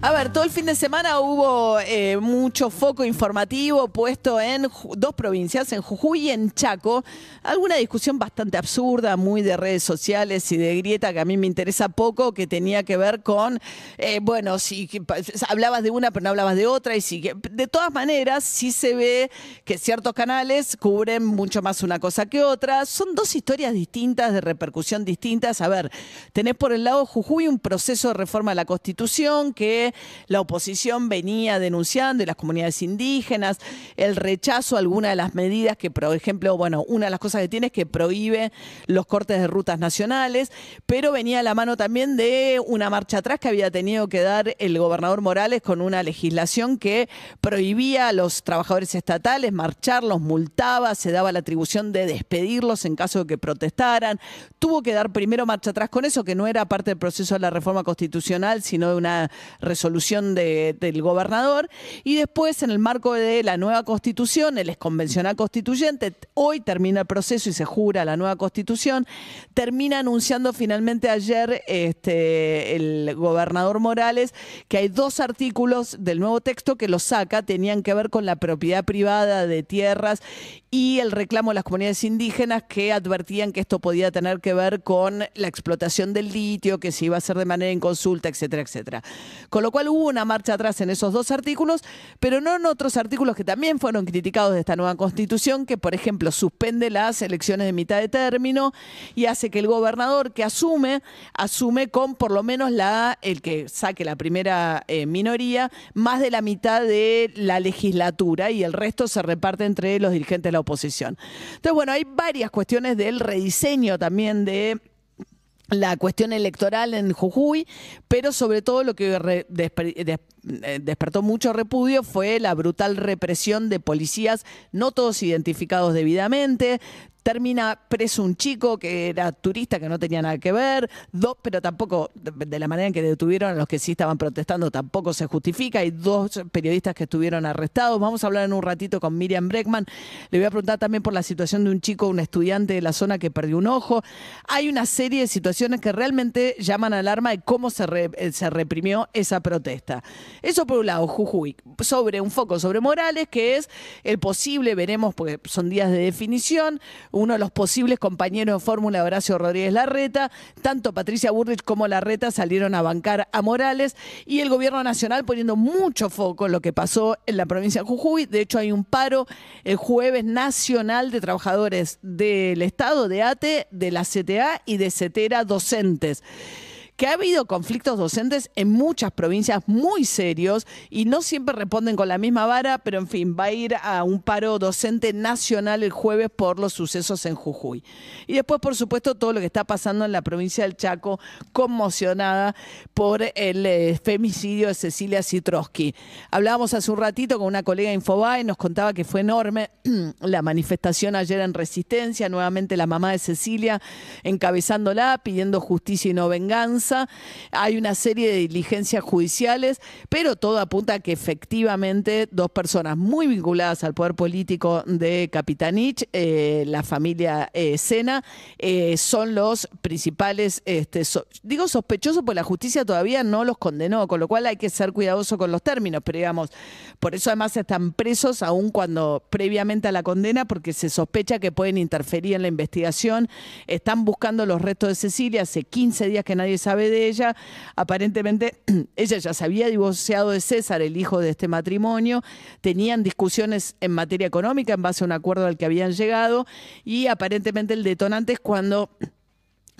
A ver, todo el fin de semana hubo eh, mucho foco informativo puesto en dos provincias, en Jujuy y en Chaco. Alguna discusión bastante absurda, muy de redes sociales y de grieta que a mí me interesa poco, que tenía que ver con, eh, bueno, si hablabas de una pero no hablabas de otra y si de todas maneras sí se ve que ciertos canales cubren mucho más una cosa que otra. Son dos historias distintas, de repercusión distintas. A ver, tenés por el lado Jujuy un proceso de reforma de la Constitución que la oposición venía denunciando y las comunidades indígenas, el rechazo a alguna de las medidas que, por ejemplo, bueno, una de las cosas que tiene es que prohíbe los cortes de rutas nacionales, pero venía a la mano también de una marcha atrás que había tenido que dar el gobernador Morales con una legislación que prohibía a los trabajadores estatales marchar, los multaba, se daba la atribución de despedirlos en caso de que protestaran. Tuvo que dar primero marcha atrás con eso, que no era parte del proceso de la reforma constitucional, sino de una resolución de- del gobernador. Y después, en el marco de la nueva constitución, el exconvencional constituyente, hoy termina el proceso y se jura la nueva constitución, termina anunciando finalmente ayer este, el gobernador Morales que hay dos artículos del nuevo texto que los saca, tenían que ver con la propiedad privada de tierras y el reclamo de las comunidades indígenas que advertían que esto podía tener que ver con la explotación del litio, que se iba a hacer de manera inconsulta, etcétera, etcétera. Con lo cual hubo una marcha atrás en esos dos artículos, pero no en otros artículos que también fueron criticados de esta nueva constitución, que por ejemplo suspende las elecciones de mitad de término y hace que el gobernador que asume, asume con por lo menos la, el que saque la primera eh, minoría, más de la mitad de la legislatura y el resto se reparte entre los dirigentes de la oposición. Entonces, bueno, hay varias cuestiones del rediseño también de la cuestión electoral en Jujuy, pero sobre todo lo que eh, despertó mucho repudio fue la brutal represión de policías, no todos identificados debidamente. Termina preso un chico que era turista, que no tenía nada que ver, dos, pero tampoco, de la manera en que detuvieron a los que sí estaban protestando, tampoco se justifica. Hay dos periodistas que estuvieron arrestados. Vamos a hablar en un ratito con Miriam Breckman. Le voy a preguntar también por la situación de un chico, un estudiante de la zona que perdió un ojo. Hay una serie de situaciones que realmente llaman alarma de cómo se, eh, se reprimió esa protesta. Eso por un lado, Jujuy, sobre un foco sobre Morales, que es el posible, veremos, porque son días de definición, uno de los posibles compañeros de fórmula Horacio Rodríguez Larreta, tanto Patricia Burrich como Larreta salieron a bancar a Morales y el gobierno nacional poniendo mucho foco en lo que pasó en la provincia de Jujuy. De hecho, hay un paro el jueves nacional de trabajadores del Estado, de ATE, de la CTA y de CETERA docentes que ha habido conflictos docentes en muchas provincias muy serios y no siempre responden con la misma vara, pero en fin, va a ir a un paro docente nacional el jueves por los sucesos en Jujuy. Y después, por supuesto, todo lo que está pasando en la provincia del Chaco, conmocionada por el eh, femicidio de Cecilia Citroski. Hablábamos hace un ratito con una colega de Infobae, nos contaba que fue enorme la manifestación ayer en Resistencia, nuevamente la mamá de Cecilia encabezándola, pidiendo justicia y no venganza. Hay una serie de diligencias judiciales, pero todo apunta a que efectivamente dos personas muy vinculadas al poder político de Capitanich, eh, la familia eh, Sena, eh, son los principales, este, digo sospechosos, porque la justicia todavía no los condenó, con lo cual hay que ser cuidadoso con los términos, pero digamos, por eso además están presos aún cuando previamente a la condena, porque se sospecha que pueden interferir en la investigación. Están buscando los restos de Cecilia, hace 15 días que nadie sabe de ella. Aparentemente ella ya se había divorciado de César, el hijo de este matrimonio. Tenían discusiones en materia económica en base a un acuerdo al que habían llegado y aparentemente el detonante es cuando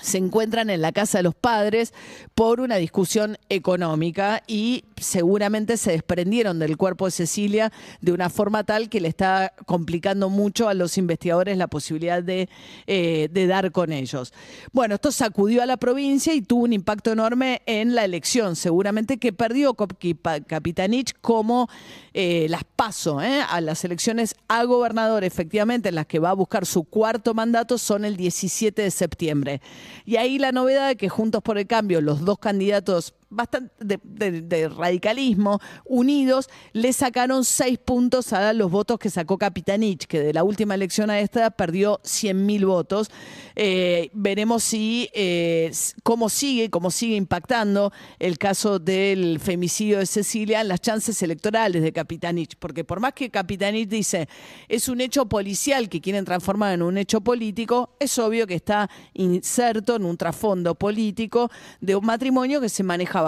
se encuentran en la casa de los padres por una discusión económica y seguramente se desprendieron del cuerpo de Cecilia de una forma tal que le está complicando mucho a los investigadores la posibilidad de, eh, de dar con ellos. Bueno, esto sacudió a la provincia y tuvo un impacto enorme en la elección, seguramente que perdió Capitanich como eh, las paso a las elecciones a gobernador, efectivamente, en las que va a buscar su cuarto mandato, son el 17 de septiembre. Y ahí la novedad de que Juntos por el Cambio, los dos candidatos bastante de, radicalismo, unidos, le sacaron seis puntos a los votos que sacó Capitanich, que de la última elección a esta perdió 100 mil votos. Eh, veremos si eh, cómo sigue, cómo sigue impactando el caso del femicidio de Cecilia en las chances electorales de Capitanich, porque por más que Capitanich dice es un hecho policial que quieren transformar en un hecho político, es obvio que está inserto en un trasfondo político de un matrimonio que se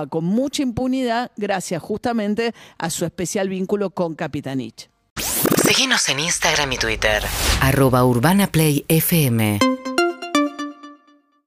con mucha impunidad gracias justamente a su especial vínculo con Capitanich. Síguenos en Instagram y Twitter. Arroba Urbana Play FM.